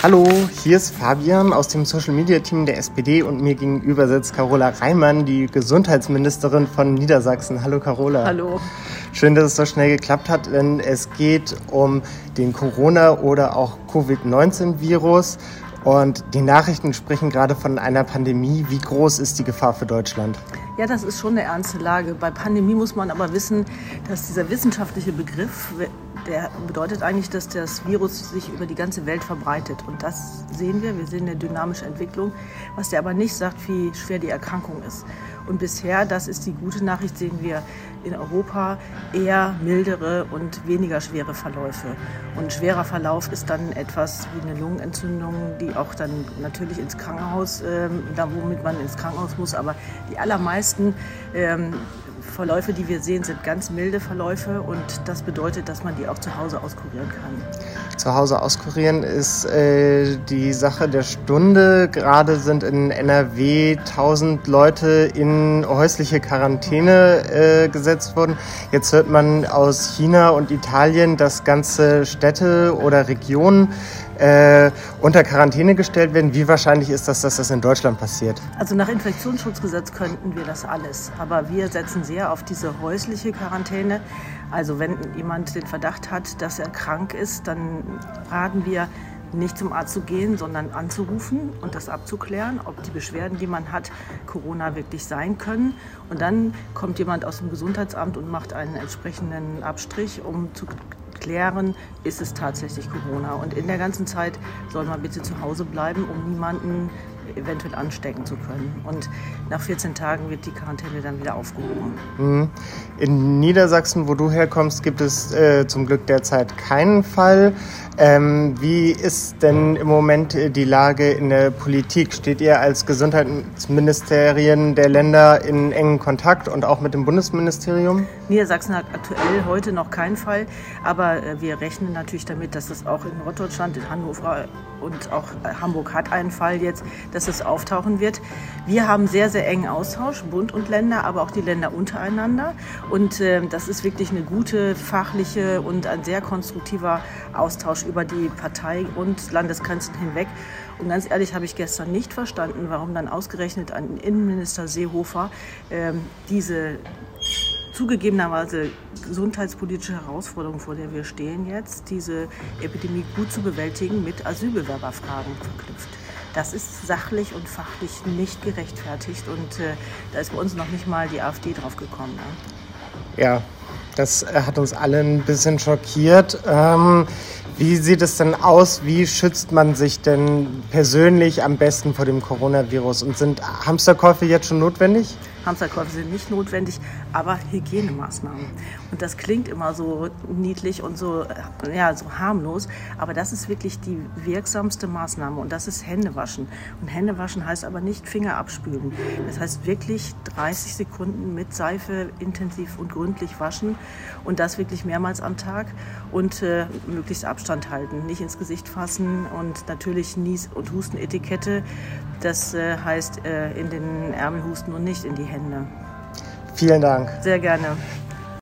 Hallo, hier ist Fabian aus dem Social Media Team der SPD und mir gegenüber sitzt Carola Reimann, die Gesundheitsministerin von Niedersachsen. Hallo Carola. Hallo. Schön, dass es so schnell geklappt hat, denn es geht um den Corona- oder auch Covid-19-Virus und die Nachrichten sprechen gerade von einer Pandemie. Wie groß ist die Gefahr für Deutschland? Ja, das ist schon eine ernste Lage. Bei Pandemie muss man aber wissen, dass dieser wissenschaftliche Begriff der bedeutet eigentlich, dass das Virus sich über die ganze Welt verbreitet. Und das sehen wir. Wir sehen eine dynamische Entwicklung. Was der aber nicht sagt, wie schwer die Erkrankung ist. Und bisher, das ist die gute Nachricht, sehen wir in Europa eher mildere und weniger schwere Verläufe. Und schwerer Verlauf ist dann etwas wie eine Lungenentzündung, die auch dann natürlich ins Krankenhaus, ähm, da womit man ins Krankenhaus muss. Aber die allermeisten ähm, Verläufe, die wir sehen, sind ganz milde Verläufe und das bedeutet, dass man die auch zu Hause auskurieren kann. Zu Hause auskurieren ist äh, die Sache der Stunde. Gerade sind in NRW 1000 Leute in häusliche Quarantäne äh, gesetzt worden. Jetzt hört man aus China und Italien, dass ganze Städte oder Regionen äh, unter Quarantäne gestellt werden. Wie wahrscheinlich ist das, dass das in Deutschland passiert? Also nach Infektionsschutzgesetz könnten wir das alles. Aber wir setzen sehr auf diese häusliche Quarantäne. Also wenn jemand den Verdacht hat, dass er krank ist, dann raten wir, nicht zum Arzt zu gehen, sondern anzurufen und das abzuklären, ob die Beschwerden, die man hat, Corona wirklich sein können. Und dann kommt jemand aus dem Gesundheitsamt und macht einen entsprechenden Abstrich, um zu klären, ist es tatsächlich Corona. Und in der ganzen Zeit soll man bitte zu Hause bleiben, um niemanden eventuell anstecken zu können. Und nach 14 Tagen wird die Quarantäne dann wieder aufgehoben. Mhm. In Niedersachsen, wo du herkommst, gibt es äh, zum Glück derzeit keinen Fall. Ähm, wie ist denn im Moment die Lage in der Politik? Steht ihr als Gesundheitsministerien der Länder in engen Kontakt und auch mit dem Bundesministerium? Niedersachsen hat aktuell heute noch keinen Fall, aber äh, wir rechnen natürlich damit, dass es auch in Norddeutschland, in Hannover und auch äh, Hamburg hat einen Fall jetzt, dass es auftauchen wird. Wir haben sehr, sehr engen Austausch, Bund und Länder, aber auch die Länder untereinander. Und äh, das ist wirklich eine gute fachliche und ein sehr konstruktiver Austausch über die Partei- und Landesgrenzen hinweg. Und ganz ehrlich habe ich gestern nicht verstanden, warum dann ausgerechnet ein Innenminister Seehofer ähm, diese zugegebenerweise gesundheitspolitische Herausforderung, vor der wir stehen jetzt, diese Epidemie gut zu bewältigen, mit Asylbewerberfragen verknüpft. Das ist sachlich und fachlich nicht gerechtfertigt und äh, da ist bei uns noch nicht mal die AfD drauf gekommen. Ne? Ja, das äh, hat uns alle ein bisschen schockiert. Ähm, wie sieht es denn aus? Wie schützt man sich denn persönlich am besten vor dem Coronavirus? Und sind Hamsterkäufe jetzt schon notwendig? Hamsterkäufe sind nicht notwendig, aber Hygienemaßnahmen. Und das klingt immer so niedlich und so, ja, so harmlos, aber das ist wirklich die wirksamste Maßnahme und das ist Händewaschen. Und Händewaschen heißt aber nicht Finger abspülen. Das heißt wirklich 30 Sekunden mit Seife intensiv und gründlich waschen und das wirklich mehrmals am Tag und äh, möglichst Abstand halten, nicht ins Gesicht fassen und natürlich Nies- und Hustenetikette. Das äh, heißt äh, in den Ärmel husten und nicht in die Hände. Vielen Dank. Sehr gerne.